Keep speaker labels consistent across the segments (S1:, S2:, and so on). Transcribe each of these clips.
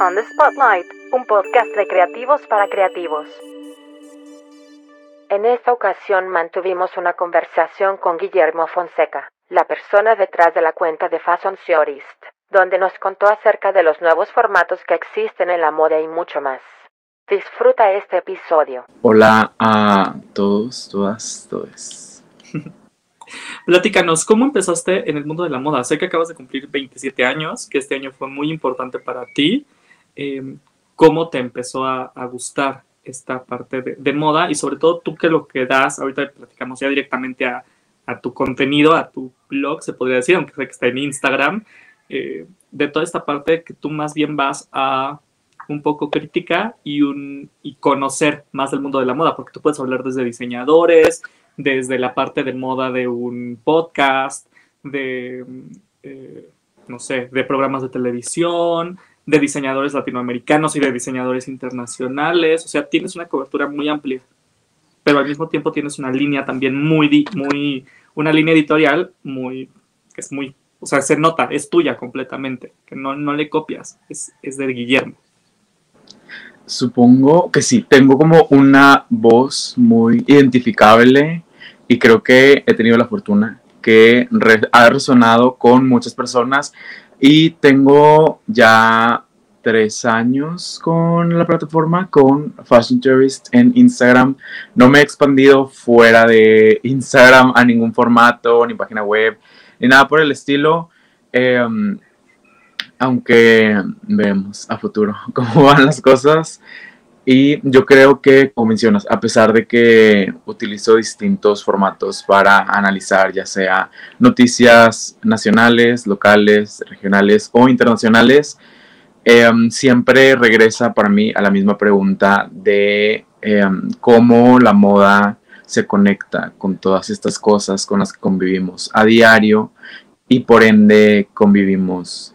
S1: On the Spotlight, un podcast de creativos para creativos. En esta ocasión mantuvimos una conversación con Guillermo Fonseca, la persona detrás de la cuenta de Fashion Theorist, donde nos contó acerca de los nuevos formatos que existen en la moda y mucho más. Disfruta este episodio.
S2: Hola a todos, todas, todos.
S3: Platícanos, ¿cómo empezaste en el mundo de la moda? Sé que acabas de cumplir 27 años, que este año fue muy importante para ti. Em, ¿Cómo te empezó a, gustar esta parte de, moda? Y sobre todo tú que lo que das, ahorita platicamos ya directamente a, tu contenido, a tu blog, se podría decir, aunque sé que está en Instagram, eh, de toda esta parte que tú más bien vas a un poco crítica y, conocer más del mundo de la moda, porque tú puedes hablar desde diseñadores, desde la parte de moda de un podcast, de, eh, no sé, de programas de televisión, de diseñadores latinoamericanos y de diseñadores internacionales. O sea, tienes una cobertura muy amplia, pero al mismo tiempo tienes una línea también muy, muy, una línea editorial muy, que es muy, o sea, se nota, es tuya completamente, que no, no le copias, es, es de Guillermo.
S2: Supongo que sí, tengo como una voz muy identificable y creo que he tenido la fortuna que ha resonado con muchas personas y tengo ya tres años con la plataforma, con Fashion Tourist en Instagram. No me he expandido fuera de Instagram a ningún formato, ni página web, ni nada por el estilo. Em, aunque vemos a futuro cómo van las cosas. Y yo creo que, como mencionas, a pesar de que utilizo distintos formatos para analizar ya sea noticias nacionales, locales, regionales o internacionales, em, siempre regresa para mí a la misma pregunta de em, cómo la moda se conecta con todas estas cosas con las que convivimos a diario y por ende convivimos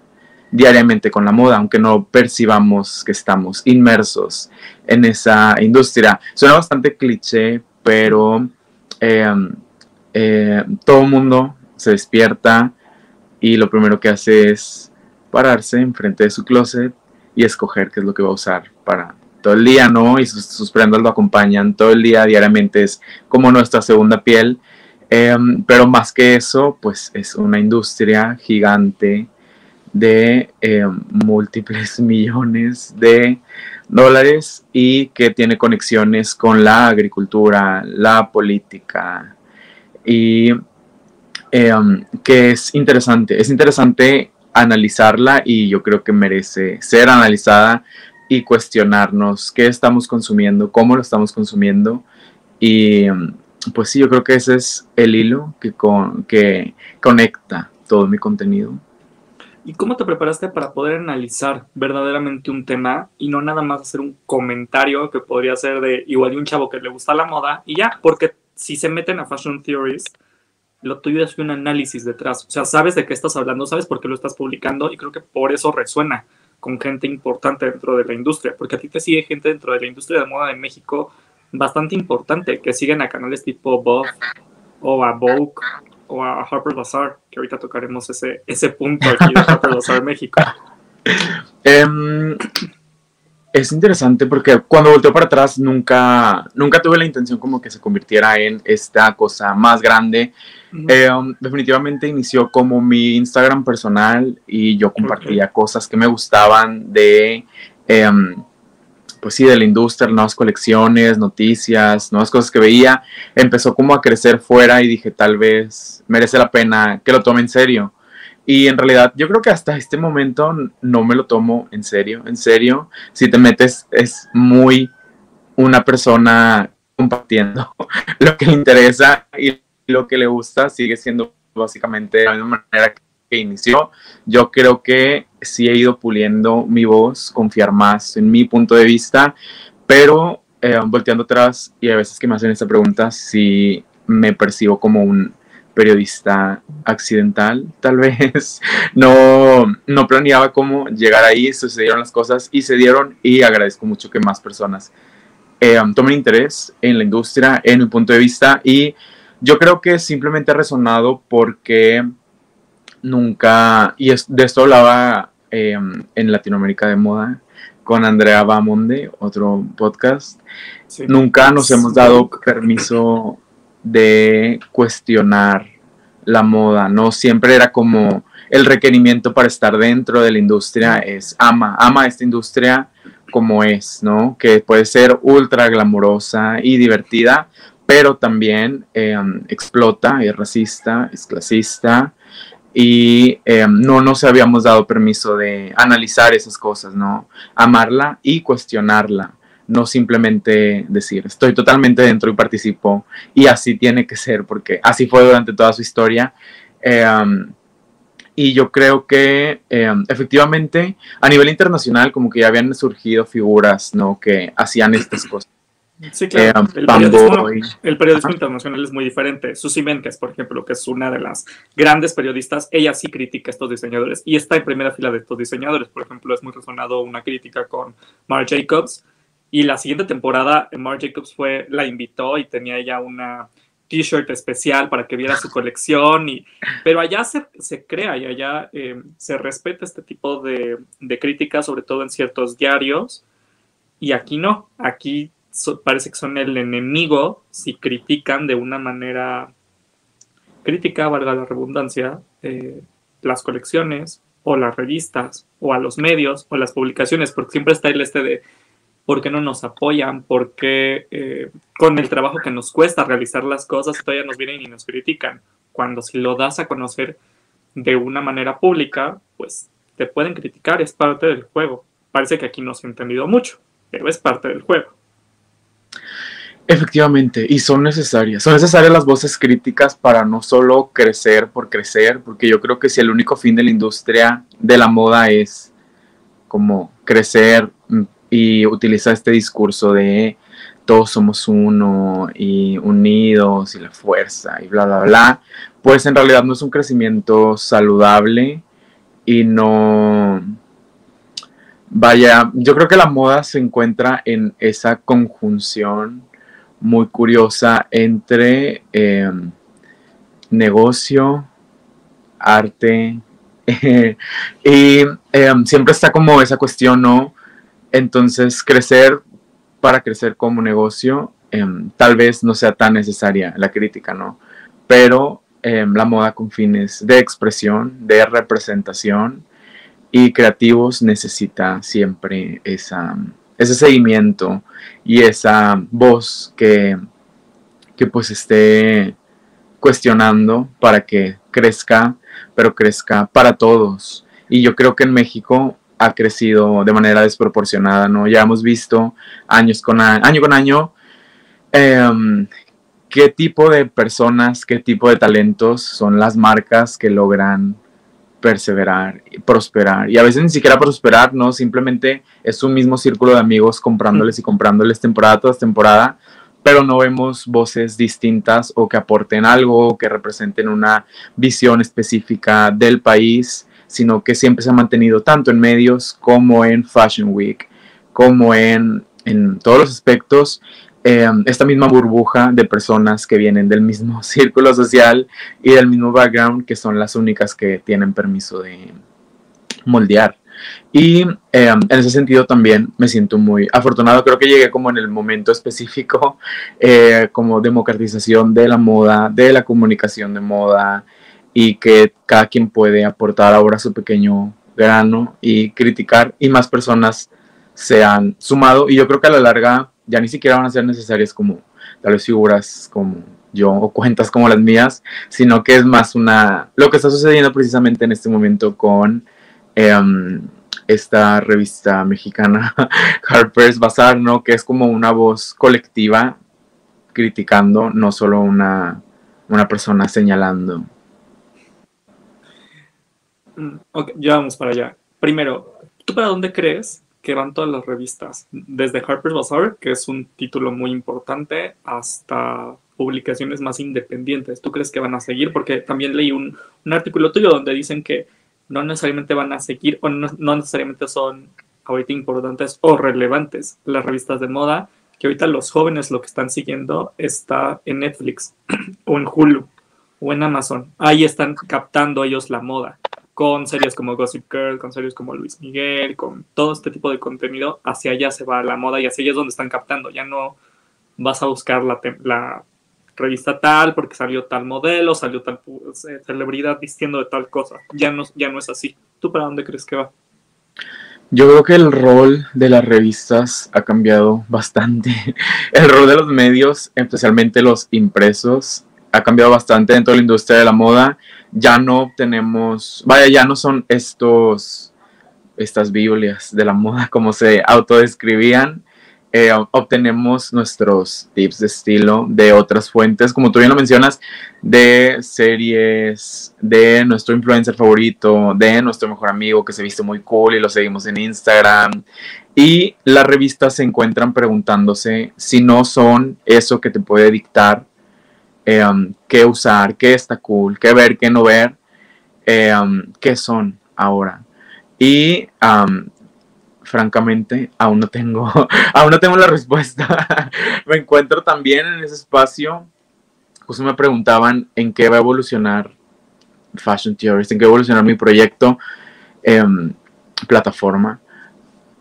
S2: diariamente con la moda, aunque no percibamos que estamos inmersos en esa industria. Suena bastante cliché, pero em, eh, todo mundo se despierta y lo primero que hace es pararse enfrente de su closet y escoger qué es lo que va a usar para todo el día, ¿no? Y sus, prendas lo acompañan todo el día, diariamente es como nuestra segunda piel. Em, pero más que eso, pues es una industria gigante de eh, múltiples millones de dólares y que tiene conexiones con la agricultura, la política y em, que es interesante, es interesante analizarla y yo creo que merece ser analizada y cuestionarnos qué estamos consumiendo, cómo lo estamos consumiendo y em, pues sí, yo creo que ese es el hilo que, que conecta todo mi contenido.
S3: ¿Y cómo te preparaste para poder analizar verdaderamente un tema y no nada más hacer un comentario que podría ser de igual de un chavo que le gusta la moda y ya? Porque si se meten a Fashion Theories, lo tuyo es un análisis detrás. O sea, sabes de qué estás hablando, sabes por qué lo estás publicando y creo que por eso resuena con gente importante dentro de la industria, porque a ti te sigue gente dentro de la industria de moda de México bastante importante, que siguen a canales tipo Bob o a Vogue o a Harper Bazaar, que ahorita tocaremos ese, ese punto aquí de Harper Bazaar México.
S2: Em, es interesante porque cuando volteó para atrás nunca, nunca tuve la intención como que se convirtiera en esta cosa más grande. Em, definitivamente inició como mi Instagram personal y yo compartía cosas que me gustaban de... Em, pues sí, de la industria, nuevas colecciones, noticias, nuevas cosas que veía, empezó como a crecer fuera y dije, tal vez merece la pena que lo tome en serio. Y en realidad yo creo que hasta este momento no me lo tomo en serio. En serio, si te metes es muy una persona compartiendo lo que le interesa y lo que le gusta sigue siendo básicamente de la misma manera que inició. Yo creo que sí he ido puliendo mi voz, confiar más en mi punto de vista, pero eh, volteando atrás y a veces que me hacen esta pregunta, si me percibo como un periodista accidental, tal vez. No, no planeaba cómo llegar ahí, sucedieron las cosas y se dieron y agradezco mucho que más personas eh, tomen interés en la industria, en mi punto de vista y yo creo que simplemente ha resonado porque nunca, y de esto hablaba Em, en Latinoamérica de moda, con Andrea Bamonde, otro podcast. Nunca nos hemos dado permiso de cuestionar la moda, ¿no? Siempre era como el requerimiento para estar dentro de la industria es ama, ama esta industria como es, ¿no? Que puede ser ultra glamurosa y divertida, pero también em, explota, es racista, es clasista y em, no nos habíamos dado permiso de analizar esas cosas, ¿no? Amarla y cuestionarla, no simplemente decir, estoy totalmente dentro y participo y así tiene que ser, porque así fue durante toda su historia. Em, y yo creo que em, efectivamente a nivel internacional como que ya habían surgido figuras, ¿no? Que hacían estas cosas.
S3: Sí, claro. Em, el, periodismo, internacional es muy diferente. Susi Menkes, por ejemplo, que es una de las grandes periodistas, ella sí critica a estos diseñadores y está en primera fila de estos diseñadores. Por ejemplo, es muy resonado una crítica con Marc Jacobs y la siguiente temporada Marc Jacobs fue, la invitó y tenía ella una t-shirt especial para que viera su colección, y, pero allá se, se crea y allá eh, se respeta este tipo de, de críticas, sobre todo en ciertos diarios, y aquí no, aquí parece que son el enemigo si critican de una manera crítica, valga la redundancia, eh, las colecciones o las revistas o a los medios o las publicaciones, porque siempre está el este de por qué no nos apoyan, por qué eh, con el trabajo que nos cuesta realizar las cosas todavía nos vienen y nos critican. Cuando si lo das a conocer de una manera pública, pues te pueden criticar, es parte del juego. Parece que aquí no se ha entendido mucho, pero es parte del juego.
S2: Efectivamente, y son necesarias. Son necesarias las voces críticas para no solo crecer por crecer, porque yo creo que si el único fin de la industria de la moda es como crecer, y utiliza este discurso de todos somos uno y unidos y la fuerza y bla, bla, bla, pues en realidad no es un crecimiento saludable y no... Vaya, yo creo que la moda se encuentra en esa conjunción muy curiosa entre em, negocio, arte, y em, siempre está como esa cuestión, ¿no? Entonces, crecer para crecer como negocio, em, tal vez no sea tan necesaria la crítica, ¿no? Pero la moda con fines de expresión, de representación y creativos necesita siempre esa, ese seguimiento y esa voz que, que pues esté cuestionando para que crezca, pero crezca para todos. Y yo creo que en México ha crecido de manera desproporcionada, ¿no? Ya hemos visto años con año, con año em, qué tipo de personas, qué tipo de talentos son las marcas que logran perseverar, prosperar. Y a veces ni siquiera prosperar, ¿no? Simplemente es un mismo círculo de amigos comprándoles y comprándoles temporada tras temporada, pero no vemos voces distintas o que aporten algo, que representen una visión específica del país sino que siempre se ha mantenido tanto en medios como en Fashion Week, como en, todos los aspectos, eh, esta misma burbuja de personas que vienen del mismo círculo social y del mismo background, que son las únicas que tienen permiso de moldear. Y eh, en ese sentido también me siento muy afortunado. Creo que llegué como en el momento específico, eh, como democratización de la moda, de la comunicación de moda, y que cada quien puede aportar ahora su pequeño grano y criticar y más personas se han sumado y yo creo que a la larga ya ni siquiera van a ser necesarias como tal vez figuras como yo o cuentas como las mías, sino que es más una lo que está sucediendo precisamente en este momento con em, esta revista mexicana Harper's Bazaar, ¿no? Que es como una voz colectiva criticando, no solo una, una persona señalando.
S3: Mm, ok, ya vamos para allá. Primero, ¿tú para dónde crees que van todas las revistas? Desde Harper's Bazaar, que es un título muy importante, hasta publicaciones más independientes. ¿Tú crees que van a seguir? Porque también leí un, artículo tuyo donde dicen que no necesariamente van a seguir o no, no necesariamente son ahorita importantes o relevantes las revistas de moda, que ahorita los jóvenes lo que están siguiendo está en Netflix o en Hulu o en Amazon. Ahí están captando ellos la moda. Con series como Gossip Girl, con series como Luis Miguel, con todo este tipo de contenido, hacia allá se va la moda y hacia allá es donde están captando. Ya no vas a buscar la, revista tal porque salió tal modelo, salió tal celebridad vistiendo de tal cosa. Ya no, ya no es así. ¿Tú para dónde crees que va?
S2: Yo creo que el rol de las revistas ha cambiado bastante. El rol de los medios, especialmente los impresos, ha cambiado bastante dentro de la industria de la moda. Ya no tenemos, vaya, ya no son estos, estas Biblias de la moda como se autodescribían. Eh, obtenemos nuestros tips de estilo de otras fuentes, como tú bien lo mencionas, de series, de nuestro influencer favorito, de nuestro mejor amigo que se viste muy cool y lo seguimos en Instagram. Y las revistas se encuentran preguntándose si no son eso que te puede dictar eh, um, qué usar, qué está cool, qué ver, qué no ver, eh, um, qué son ahora. Y um, francamente, aún no tengo, aún no tengo la respuesta. me encuentro también en ese espacio. Pues me preguntaban en qué va a evolucionar Fashion Theorist, en qué va a evolucionar mi proyecto, em, plataforma.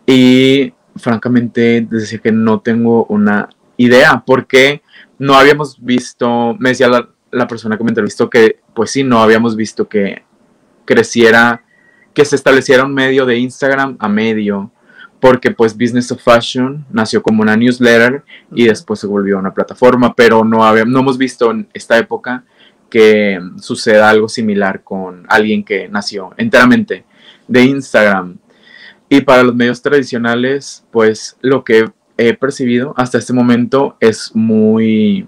S2: Y francamente, decía que no tengo una idea, porque no habíamos visto, me decía la, la persona que me entrevistó que, pues sí, no habíamos visto que creciera, que se estableciera un medio de Instagram a medio porque pues Business of Fashion nació como una newsletter y después se volvió una plataforma, pero no, no hemos visto en esta época que suceda algo similar con alguien que nació enteramente de Instagram. Y para los medios tradicionales, pues lo que he percibido hasta este momento es muy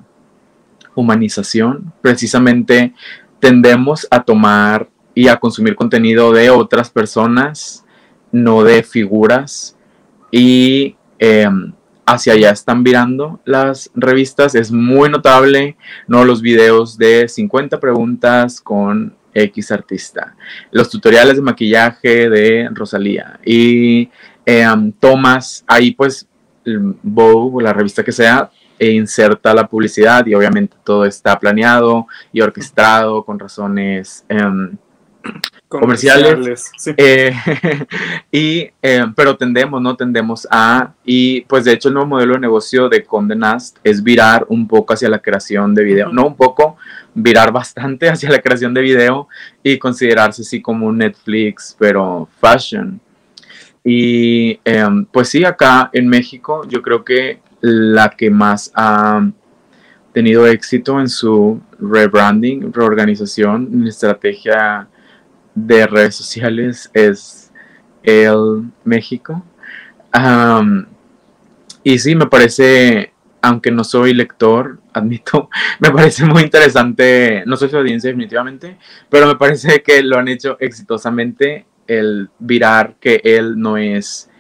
S2: humanización. Precisamente tendemos a tomar y a consumir contenido de otras personas, no de figuras y em, hacia allá están virando las revistas. Es muy notable, ¿no? Los videos de 50 preguntas con X artista, los tutoriales de maquillaje de Rosalía y em, tomas ahí pues Vogue, la revista que sea, e inserta la publicidad y obviamente todo está planeado y orquestado con razones em, comerciales. Eh, y, eh, pero tendemos, ¿no? Tendemos a, y pues de hecho el nuevo modelo de negocio de Conde Nast es virar un poco hacia la creación de video, no un poco, virar bastante hacia la creación de video y considerarse así como un Netflix, pero fashion. Y em, pues sí, acá en México yo creo que la que más ha tenido éxito en su rebranding, reorganización, estrategia de redes sociales es el México. y sí, me parece, aunque no soy lector, admito, me parece muy interesante, no soy su audiencia definitivamente, pero me parece que lo han hecho exitosamente el virar que él no es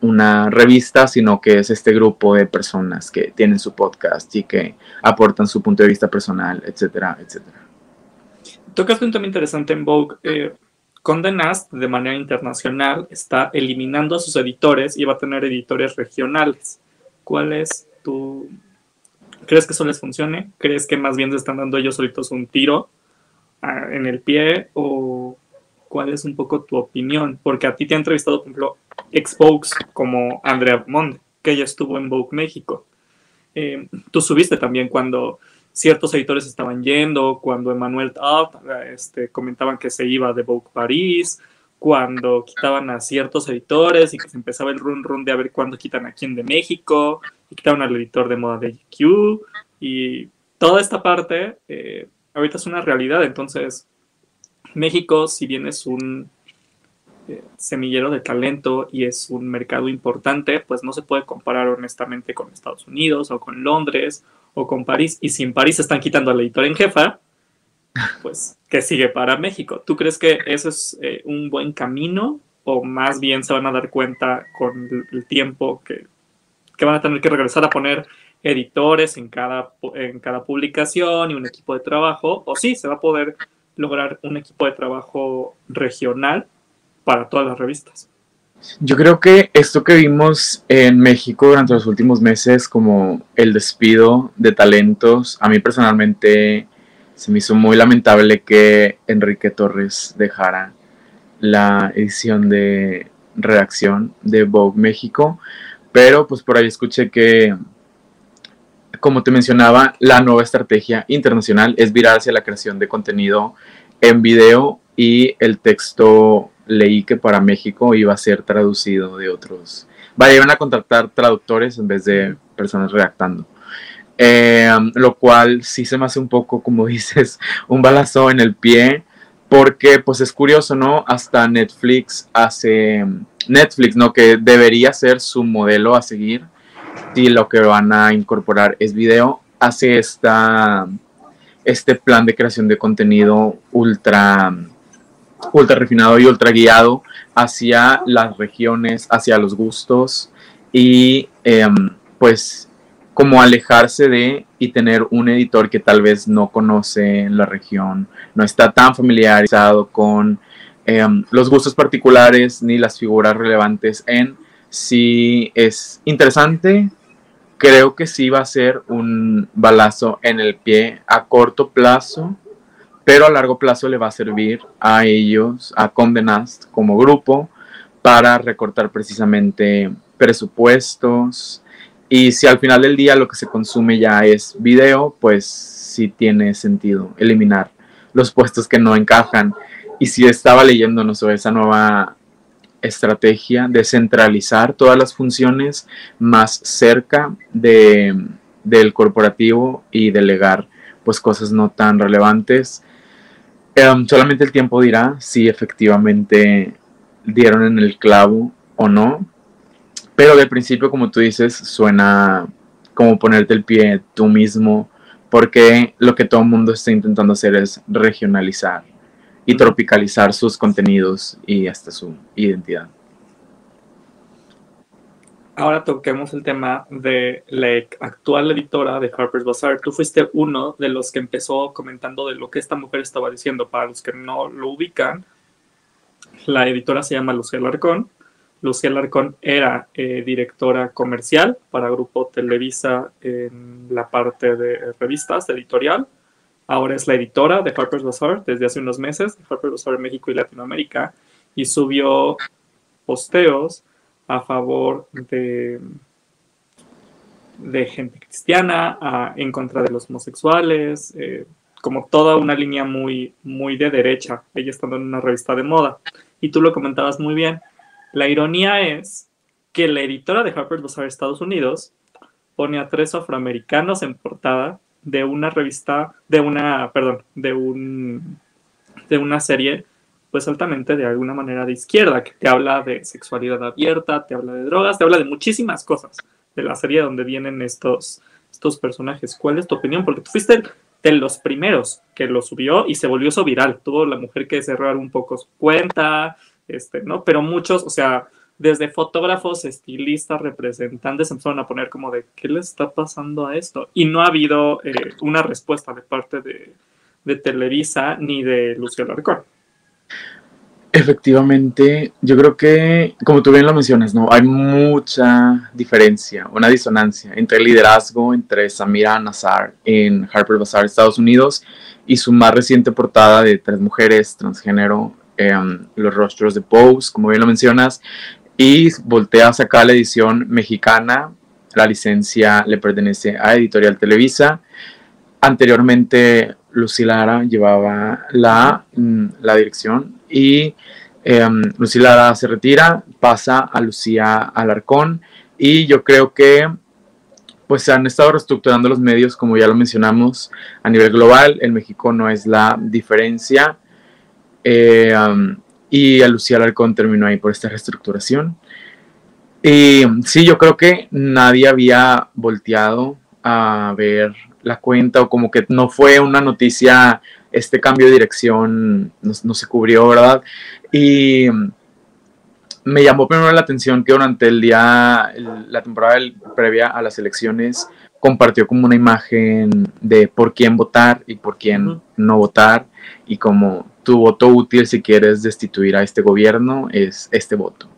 S2: una revista, sino que es este grupo de personas que tienen su podcast y que aportan su punto de vista personal, etcétera, etcétera.
S3: Tocaste un tema interesante en Vogue. Eh, de manera internacional, está eliminando a sus editores y va a tener editores regionales. ¿Cuál es tu... ¿Crees que eso les funcione? ¿Crees que más bien se están dando ellos solitos un tiro ah, en el pie? ¿O cuál es un poco tu opinión? Porque a ti te ha entrevistado, por ejemplo, ex como Andrea Monde, que ella estuvo en Vogue México. Eh, tú subiste también cuando ciertos editores estaban yendo, cuando Emmanuel este, comentaban que se iba de Vogue París, cuando quitaban a ciertos editores y que se empezaba el run run de a ver cuándo quitan a quién de México, y quitaban al editor de moda de GQ, y toda esta parte eh, ahorita es una realidad, entonces México, si bien es un eh, semillero de talento y es un mercado importante, pues no se puede comparar honestamente con Estados Unidos o con Londres o con París. Y si en París están quitando al editor en jefa, pues, ¿qué sigue para México? ¿Tú crees que eso es eh, un buen camino o más bien se van a dar cuenta con el tiempo que, que van a tener que regresar a poner editores en cada, en cada publicación y un equipo de trabajo? O sí, se va a poder lograr un equipo de trabajo regional para todas las revistas.
S2: Yo creo que esto que vimos en México durante los últimos meses, como el despido de talentos, a mí personalmente se me hizo muy lamentable que Enrique Torres dejara la edición de redacción de Vogue México, pero pues por ahí escuché que, como te mencionaba, la nueva estrategia internacional es virar hacia la creación de contenido en video y el texto leí que para México iba a ser traducido de otros. Vaya, iban a contratar traductores en vez de personas redactando. Eh, lo cual sí se me hace un poco, como dices, un balazo en el pie, porque pues es curioso, ¿no? Hasta Netflix hace, Netflix, ¿no? Que debería ser su modelo a seguir, si lo que van a incorporar es video, hace esta, este plan de creación de contenido ultra, ultra refinado y ultra guiado hacia las regiones, hacia los gustos y em, pues como alejarse de y tener un editor que tal vez no conoce la región, no está tan familiarizado con em, los gustos particulares ni las figuras relevantes en si es interesante, creo que sí va a ser un balazo en el pie a corto plazo, pero a largo plazo le va a servir a ellos, a Condenast como grupo, para recortar precisamente presupuestos, y si al final del día lo que se consume ya es video, pues sí tiene sentido eliminar los puestos que no encajan. Y si estaba leyendo, no sé, esa nueva estrategia de centralizar todas las funciones más cerca de, del corporativo y delegar pues cosas no tan relevantes. Em, solamente el tiempo dirá si efectivamente dieron en el clavo o no, pero de principio, como tú dices, suena como ponerte el pie tú mismo, porque lo que todo el mundo está intentando hacer es regionalizar y tropicalizar sus contenidos y hasta su identidad.
S3: Ahora toquemos el tema de la actual editora de Harper's Bazaar. Tú fuiste uno de los que empezó comentando de lo que esta mujer estaba diciendo. Para los que no lo ubican, la editora se llama Lucía Larcón Lucía Larcón era eh, directora comercial para Grupo Televisa en la parte de revistas, editorial. Ahora es la editora de Harper's Bazaar desde hace unos meses, Harper's Bazaar México y Latinoamérica, y subió posteos a favor de, de gente cristiana, en contra de los homosexuales, eh, como toda una línea muy, muy de derecha, ella estando en una revista de moda. Y tú lo comentabas muy bien, la ironía es que la editora de Harper's Bazaar Estados Unidos pone a tres afroamericanos en portada de una revista, de una, perdón, de un, de una serie, pues altamente de alguna manera de izquierda, que te habla de sexualidad abierta, te habla de drogas, te habla de muchísimas cosas de la serie donde vienen estos, estos personajes. ¿Cuál es tu opinión? Porque tú fuiste de los primeros que lo subió y se volvió eso viral. Tuvo la mujer que cerrar un poco su cuenta, este, ¿no? Pero muchos, o sea, desde fotógrafos, estilistas, representantes empezaron a poner como de qué le está pasando a esto. Y no ha habido eh, una respuesta de parte de, Televisa ni de Lucio Larcón.
S2: Efectivamente, yo creo que, como tú bien lo mencionas, ¿no? Hay mucha diferencia, una disonancia entre el liderazgo entre Samira Nazar en Harper Bazaar, Estados Unidos, y su más reciente portada de tres mujeres transgénero Em, los rostros de Pose, como bien lo mencionas, y voltea a sacar la edición mexicana. La licencia le pertenece a Editorial Televisa. Anteriormente, Lucila Lara llevaba la, mm, la dirección y eh, Lucila Lara se retira, pasa a Lucía Alarcón y yo creo que pues se han estado reestructurando los medios, como ya lo mencionamos, a nivel global. En México no es la diferencia. Eh, y a Lucía Alarcón terminó ahí por esta reestructuración. Y sí, yo creo que nadie había volteado a ver la cuenta o como que no fue una noticia, este cambio de dirección no, se cubrió, ¿verdad? Y me llamó primero la atención que durante el día, la temporada previa a las elecciones, compartió como una imagen de por quién votar y por quién no votar y como tu voto útil si quieres destituir a este gobierno es este voto.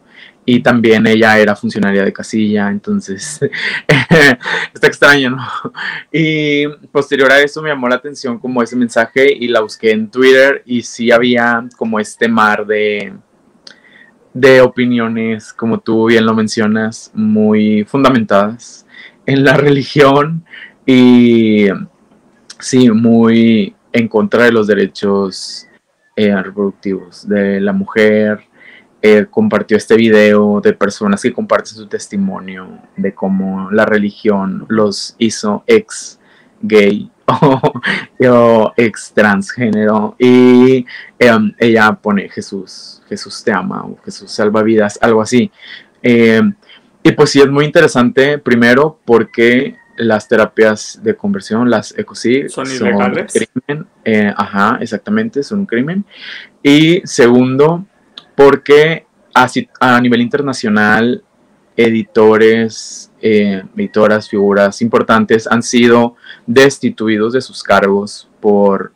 S2: Y también ella era funcionaria de casilla, entonces está extraño, ¿no? Y posterior a eso me llamó la atención como ese mensaje y la busqué en Twitter y sí había como este mar de, de opiniones, como tú bien lo mencionas, muy fundamentadas en la religión y sí, muy en contra de los derechos eh, reproductivos de la mujer. Eh, compartió este video de personas que comparten su testimonio de cómo la religión los hizo ex gay o, ex transgénero y em, ella pone Jesús, Jesús te ama o Jesús salva vidas, algo así. Em, y pues sí, es muy interesante, primero porque las terapias de conversión, las ECOSI,
S3: son, ilegales.
S2: crimen. Eh, ajá, exactamente, son un crimen. Y segundo, porque a nivel internacional, editores, eh, editoras, figuras importantes han sido destituidos de sus cargos por,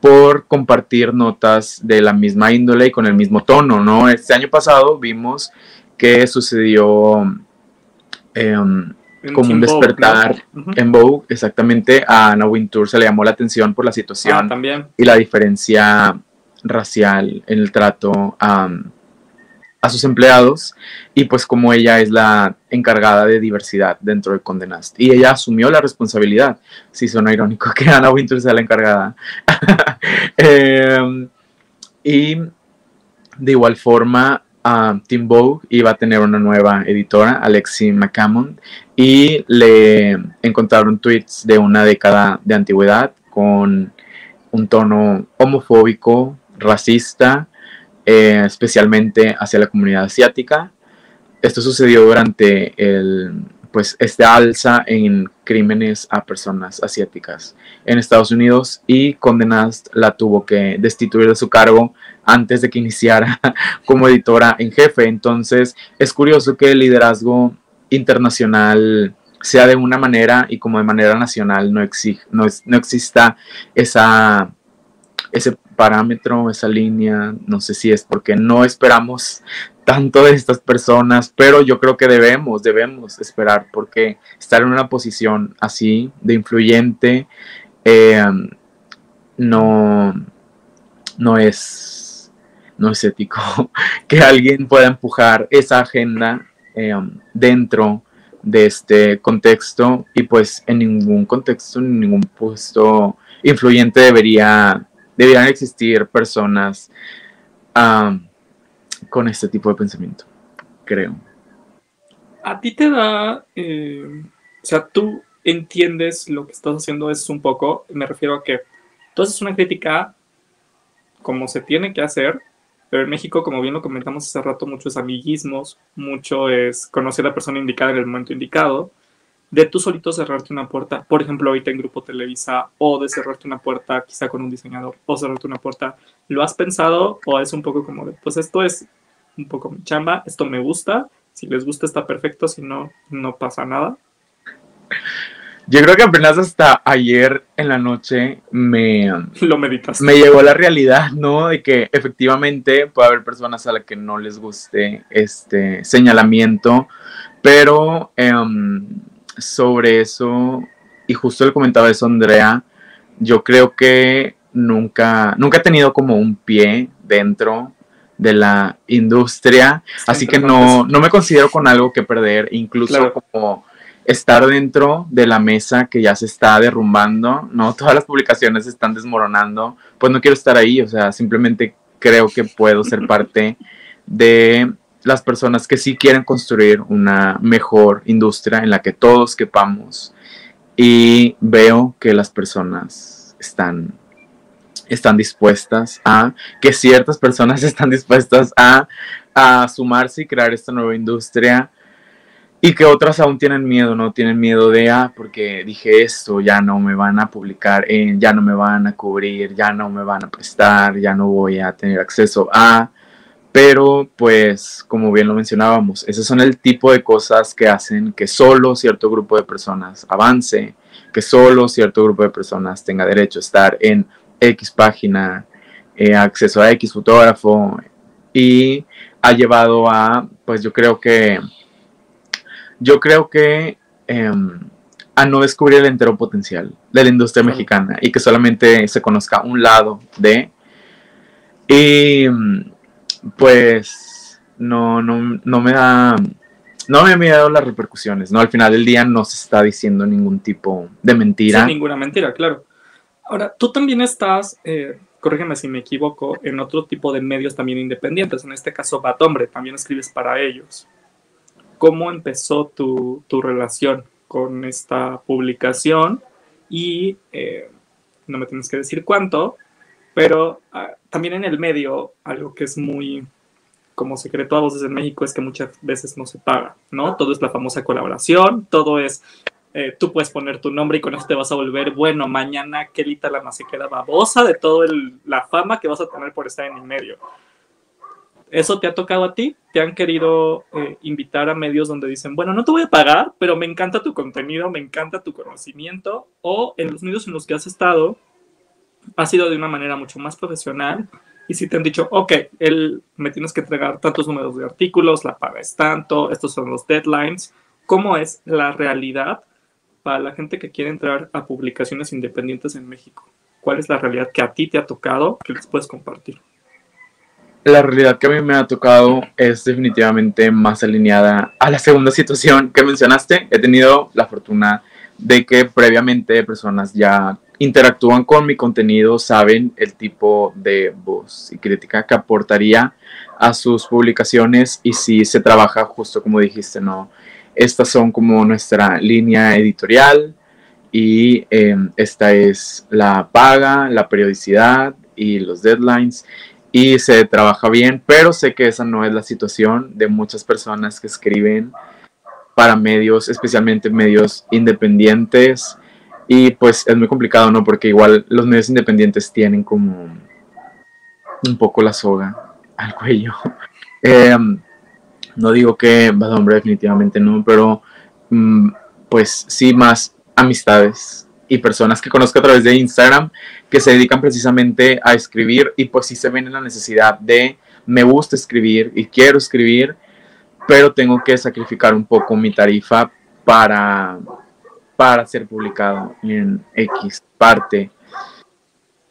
S2: por compartir notas de la misma índole y con el mismo tono, ¿no? Este año pasado vimos que sucedió em, como un despertar en Vogue, exactamente, a Anna Wintour se le llamó la atención por la situación
S3: ah,
S2: y la diferencia racial en el trato a a sus empleados y pues como ella es la encargada de diversidad dentro de Condenast y ella asumió la responsabilidad. Sí, suena irónico que Anna Winter sea la encargada. Em, y de igual forma, uh, Tim Vogue iba a tener una nueva editora, Alexi McCammon, y le encontraron tweets de una década de antigüedad con un tono homofóbico, racista, eh, especialmente hacia la comunidad asiática. Esto sucedió durante el, pues, esta alza en crímenes a personas asiáticas en Estados Unidos y Condenast la tuvo que destituir de su cargo antes de que iniciara como editora en jefe. Entonces es curioso que el liderazgo internacional sea de una manera y como de manera nacional no, no, no exista esa, ese parámetro, esa línea, no sé si es porque no esperamos tanto de estas personas, pero yo creo que debemos, debemos esperar, porque estar en una posición así de influyente em, no, no es no es ético que alguien pueda empujar esa agenda em, dentro de este contexto y pues en ningún contexto, en ningún puesto influyente debería deberían existir personas con este tipo de pensamiento, creo.
S3: A ti te da, eh, o sea, tú entiendes lo que estás haciendo es un poco, me refiero a que tú haces una crítica como se tiene que hacer, pero en México, como bien lo comentamos hace rato, mucho es amiguismos, mucho es conocer a la persona indicada en el momento indicado, de tú solito cerrarte una puerta, por ejemplo, ahorita en Grupo Televisa, o de cerrarte una puerta quizá con un diseñador, o cerrarte una puerta, ¿lo has pensado o es un poco como de, pues esto es un poco mi chamba, esto me gusta, si les gusta está perfecto, si no, no pasa nada?
S2: Yo creo que apenas hasta ayer en la noche me,
S3: Lo meditas.
S2: me llegó la realidad, ¿no? De que efectivamente puede haber personas a las que no les guste este señalamiento, pero... Em, sobre eso, y justo le comentaba eso Andrea, yo creo que nunca, nunca he tenido como un pie dentro de la industria, así que no, no me considero con algo que perder, incluso como estar dentro de la mesa que ya se está derrumbando, ¿no? Todas las publicaciones se están desmoronando, pues no quiero estar ahí, o sea, simplemente creo que puedo ser parte de las personas que sí quieren construir una mejor industria en la que todos quepamos. Y veo que las personas están están dispuestas a, que ciertas personas están dispuestas a, a sumarse y crear esta nueva industria y que otras aún tienen miedo, no tienen miedo de, ah, porque dije esto, ya no me van a publicar, ya no me van a cubrir, ya no me van a prestar, ya no voy a tener acceso a, pero pues como bien lo mencionábamos, esos son el tipo de cosas que hacen que solo cierto grupo de personas avance, que solo cierto grupo de personas tenga derecho a estar en X página, eh, acceso a X fotógrafo y ha llevado a, pues yo creo que, yo creo que em, a no descubrir el entero potencial de la industria mexicana y que solamente se conozca un lado de... Y pues no, no, no me da, no me las repercusiones, ¿no? Al final del día no se está diciendo ningún tipo de mentira.
S3: Sin ninguna mentira, claro. Ahora, tú también estás, eh, corrígeme si me equivoco, en otro tipo de medios también independientes, en este caso Bat Hombre, también escribes para ellos. ¿Cómo empezó tu, tu relación con esta publicación? Y eh, no me tienes que decir cuánto, pero ah, también en el medio, algo que es muy como secreto a voces en México es que muchas veces no se paga, ¿no? Todo es la famosa colaboración, todo es, eh, tú puedes poner tu nombre y con eso te vas a volver, bueno, mañana Kelita la se queda babosa de toda la fama que vas a tener por estar en el medio. ¿Eso te ha tocado a ti? ¿Te han querido eh, invitar a medios donde dicen, bueno, no te voy a pagar, pero me encanta tu contenido, me encanta tu conocimiento? O en los medios en los que has estado, ha sido de una manera mucho más profesional y si te han dicho, ok, él, me tienes que entregar tantos números de artículos, la paga es tanto, estos son los deadlines, ¿cómo es la realidad para la gente que quiere entrar a publicaciones independientes en México? ¿Cuál es la realidad que a ti te ha tocado que les puedes compartir?
S2: La realidad que a mí me ha tocado es definitivamente más alineada a la segunda situación que mencionaste. He tenido la fortuna de que previamente personas ya interactúan con mi contenido saben el tipo de voz y crítica que aportaría a sus publicaciones y si se trabaja justo como dijiste, ¿no? Estas son como nuestra línea editorial y em, esta es la paga, la periodicidad y los deadlines y se trabaja bien, pero sé que esa no es la situación de muchas personas que escriben para medios, especialmente medios independientes y pues es muy complicado, ¿no? Porque igual los medios independientes tienen como un poco la soga al cuello. Em, no digo que Bad Hombre definitivamente no, pero mm, pues sí más amistades y personas que conozco a través de Instagram que se dedican precisamente a escribir y pues sí se ven en la necesidad de me gusta escribir y quiero escribir, pero tengo que sacrificar un poco mi tarifa para para ser publicado en X parte.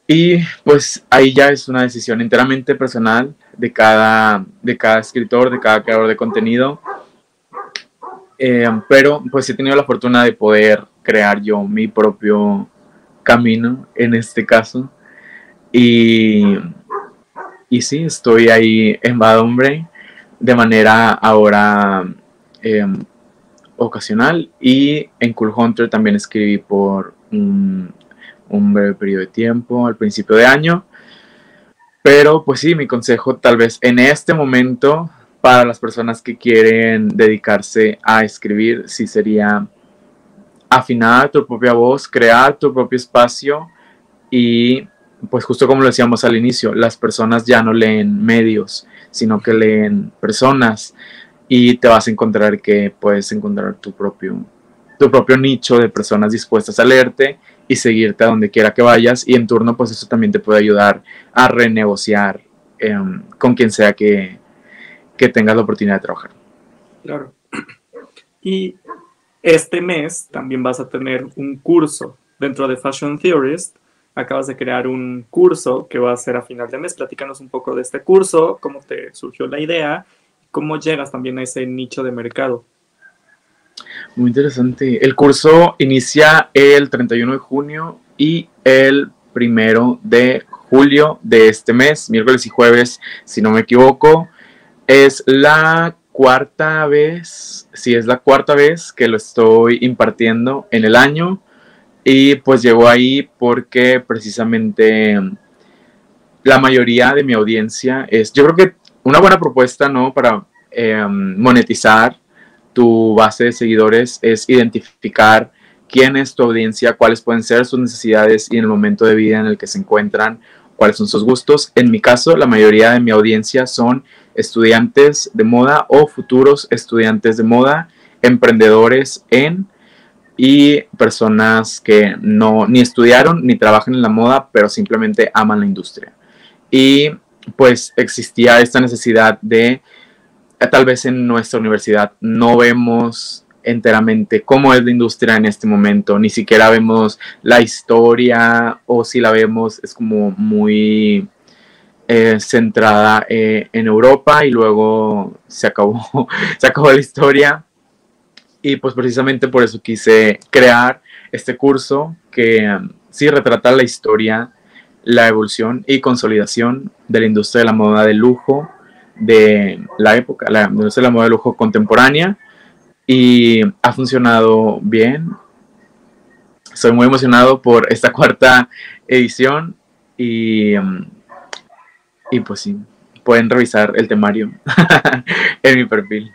S2: Y pues ahí ya es una decisión enteramente personal de cada, de cada escritor, de cada creador de contenido. Eh, pero pues he tenido la fortuna de poder crear yo mi propio camino en este caso. Y, y sí, estoy ahí en Bad Hombre de manera ahora eh, ocasional y en Cool Hunter también escribí por un, breve periodo de tiempo al principio de año. Pero pues sí, mi consejo tal vez en este momento para las personas que quieren dedicarse a escribir, sí sería afinar tu propia voz, crear tu propio espacio y pues justo como lo decíamos al inicio, las personas ya no leen medios, sino que leen personas y te vas a encontrar que puedes encontrar tu propio, tu propio nicho de personas dispuestas a leerte y seguirte a donde quiera que vayas y en turno pues eso también te puede ayudar a renegociar em, con quien sea que, que tengas la oportunidad de trabajar.
S3: Claro. Y este mes también vas a tener un curso dentro de Fashion Theorist. Acabas de crear un curso que va a ser a final de mes. Platícanos un poco de este curso, cómo te surgió la idea ¿Cómo llegas también a ese nicho de mercado?
S2: Muy interesante. El curso inicia el 31 de junio y el primero de julio de este mes, miércoles y jueves, si no me equivoco. Es la cuarta vez, sí, es la cuarta vez que lo estoy impartiendo en el año. Y pues llegó ahí porque precisamente la mayoría de mi audiencia es, yo creo que una buena propuesta, ¿no? Para em, monetizar tu base de seguidores es identificar quién es tu audiencia, cuáles pueden ser sus necesidades y en el momento de vida en el que se encuentran, cuáles son sus gustos. En mi caso, la mayoría de mi audiencia son estudiantes de moda o futuros estudiantes de moda, emprendedores en y personas que no ni estudiaron ni trabajan en la moda, pero simplemente aman la industria. Y pues existía esta necesidad de, eh, tal vez en nuestra universidad no vemos enteramente cómo es la industria en este momento, ni siquiera vemos la historia o si la vemos es como muy eh, centrada eh, en Europa y luego se acabó, se acabó la historia. Y pues precisamente por eso quise crear este curso que um, sí retrata la historia, la evolución y consolidación de la industria de la moda de lujo de la época, la industria de la moda de lujo contemporánea y ha funcionado bien. Soy muy emocionado por esta cuarta edición y, um, y pues sí, pueden revisar el temario en mi perfil.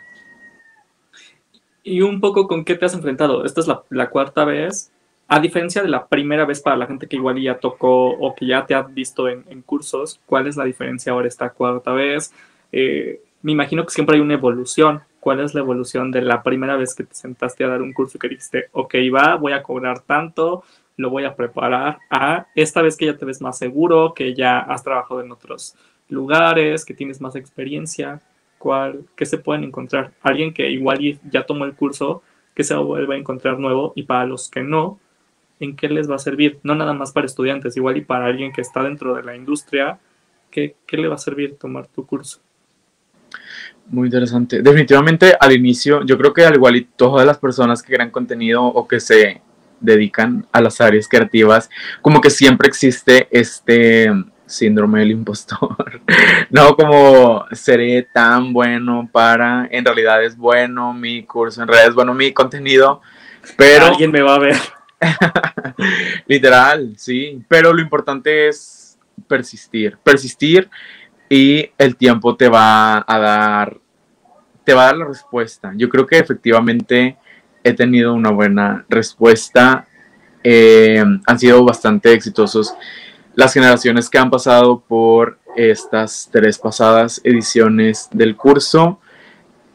S3: Y un poco con qué te has enfrentado. Esta es la, cuarta vez. A diferencia de la primera vez para la gente que igual ya tocó o que ya te ha visto en, en cursos, ¿cuál es la diferencia ahora esta cuarta vez? Eh, me imagino que siempre hay una evolución. ¿Cuál es la evolución de la primera vez que te sentaste a dar un curso que dijiste, ok, va, voy a cobrar tanto, lo voy a preparar, a esta vez que ya te ves más seguro, que ya has trabajado en otros lugares, que tienes más experiencia? ¿Cuál, ¿Qué se pueden encontrar? Alguien que igual ya tomó el curso, que se vuelve a encontrar nuevo y para los que no, ¿en qué les va a servir? No nada más para estudiantes, igual y para alguien que está dentro de la industria, ¿qué, qué le va a servir tomar tu curso?
S2: Muy interesante. Definitivamente al inicio, yo creo que al igual y todas las personas que crean contenido o que se dedican a las áreas creativas, como que siempre existe este síndrome del impostor. no como seré tan bueno para, en realidad es bueno mi curso, en realidad es bueno mi contenido, pero...
S3: Alguien me va a ver.
S2: Literal, sí, pero lo importante es persistir, persistir y el tiempo te va a dar, te va a dar la respuesta. Yo creo que efectivamente he tenido una buena respuesta. Eh, han sido bastante exitosos las generaciones que han pasado por estas tres pasadas ediciones del curso.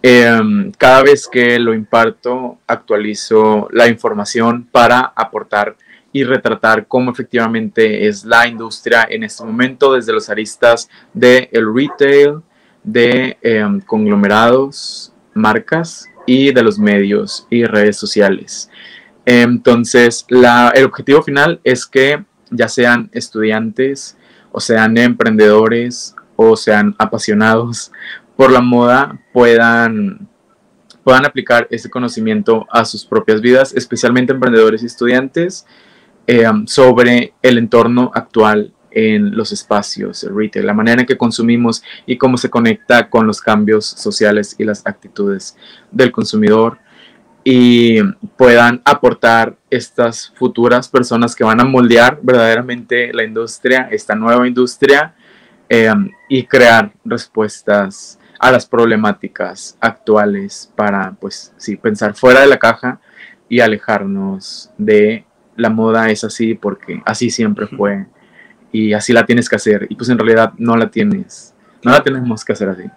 S2: Eh, cada vez que lo imparto, actualizo la información para aportar y retratar cómo efectivamente es la industria en este momento desde los aristas del el retail, de em, conglomerados, marcas y de los medios y redes sociales. Entonces, la, el objetivo final es que ya sean estudiantes o sean emprendedores o sean apasionados por la moda, puedan, puedan aplicar ese conocimiento a sus propias vidas, especialmente emprendedores y estudiantes, eh, sobre el entorno actual en los espacios, el retail, la manera en que consumimos y cómo se conecta con los cambios sociales y las actitudes del consumidor y puedan aportar estas futuras personas que van a moldear verdaderamente la industria, esta nueva industria, eh, y crear respuestas a las problemáticas actuales para, pues, sí, pensar fuera de la caja y alejarnos de la moda es así porque así siempre fue y así la tienes que hacer y pues en realidad no la tienes, no la tenemos que hacer así.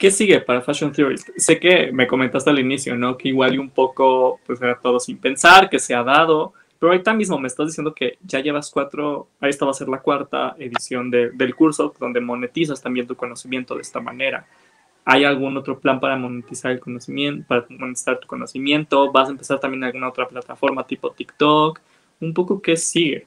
S3: ¿Qué sigue para Fashion Theorist? Sé que me comentaste al inicio, ¿no? Que igual y un poco, pues era todo sin pensar, que se ha dado, pero ahorita mismo me estás diciendo que ya llevas cuatro, esta va a ser la cuarta edición de, del curso, donde monetizas también tu conocimiento de esta manera. ¿Hay algún otro plan para monetizar el conocimiento, para monetizar tu conocimiento? ¿Vas a empezar también alguna otra plataforma tipo TikTok? Un poco, ¿qué sigue?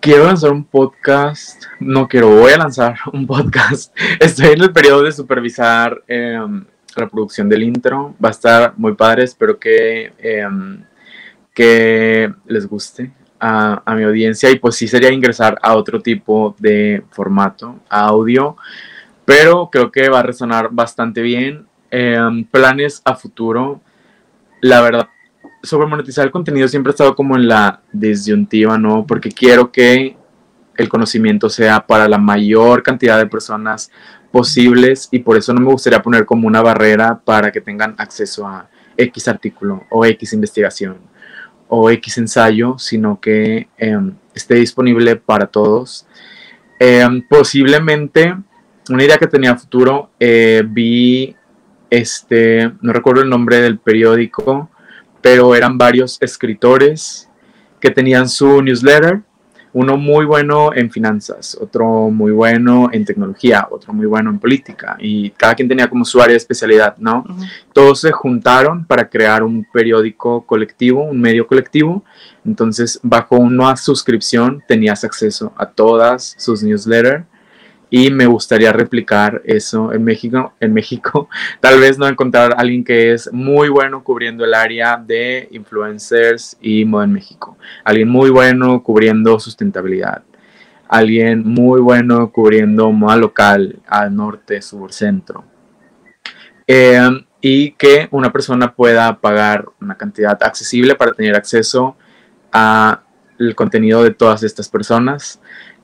S2: Quiero lanzar un podcast, no quiero, voy a lanzar un podcast. Estoy en el periodo de supervisar em, la producción del intro. Va a estar muy padre, espero que, em, que les guste a, a mi audiencia y pues sí sería ingresar a otro tipo de formato, audio pero creo que va a resonar bastante bien. Em, planes a futuro, la verdad, sobre monetizar el contenido siempre he estado como en la disyuntiva, ¿no? Porque quiero que el conocimiento sea para la mayor cantidad de personas posibles y por eso no me gustaría poner como una barrera para que tengan acceso a X artículo o X investigación o X ensayo, sino que em, esté disponible para todos. Em, posiblemente una idea que tenía futuro, eh, vi, este, no recuerdo el nombre del periódico, pero eran varios escritores que tenían su newsletter, uno muy bueno en finanzas, otro muy bueno en tecnología, otro muy bueno en política, y cada quien tenía como su área de especialidad, ¿no? Todos se juntaron para crear un periódico colectivo, un medio colectivo, entonces bajo una suscripción tenías acceso a todas sus newsletters y me gustaría replicar eso en México. En México, tal vez no encontrar a alguien que es muy bueno cubriendo el área de influencers y moda en México. Alguien muy bueno cubriendo sustentabilidad. Alguien muy bueno cubriendo moda local al norte, sur, centro. Em, y que una persona pueda pagar una cantidad accesible para tener acceso a el contenido de todas estas personas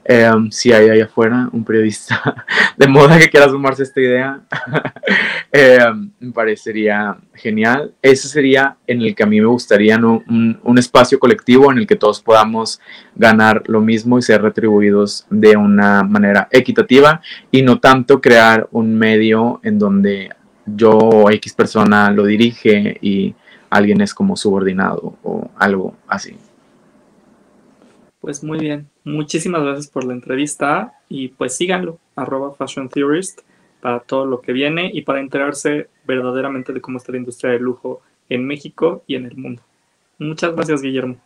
S2: Em, si hay ahí afuera un periodista de moda que quiera sumarse a esta idea, em, me parecería genial. Ese sería en el que a mí me gustaría un, un, espacio colectivo en el que todos podamos ganar lo mismo y ser retribuidos de una manera equitativa y no tanto crear un medio en donde yo X persona lo dirige y alguien es como subordinado o algo así.
S3: Pues muy bien, muchísimas gracias por la entrevista y pues síganlo, arroba Fashion Theorist, para todo lo que viene y para enterarse verdaderamente de cómo está la industria del lujo en México y en el mundo. Muchas gracias, Guillermo.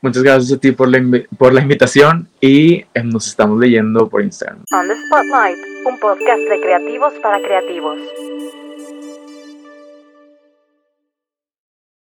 S2: Muchas gracias a ti por la, por la invitación y eh, nos estamos leyendo por Instagram.
S1: On the Spotlight, un podcast de creativos para creativos.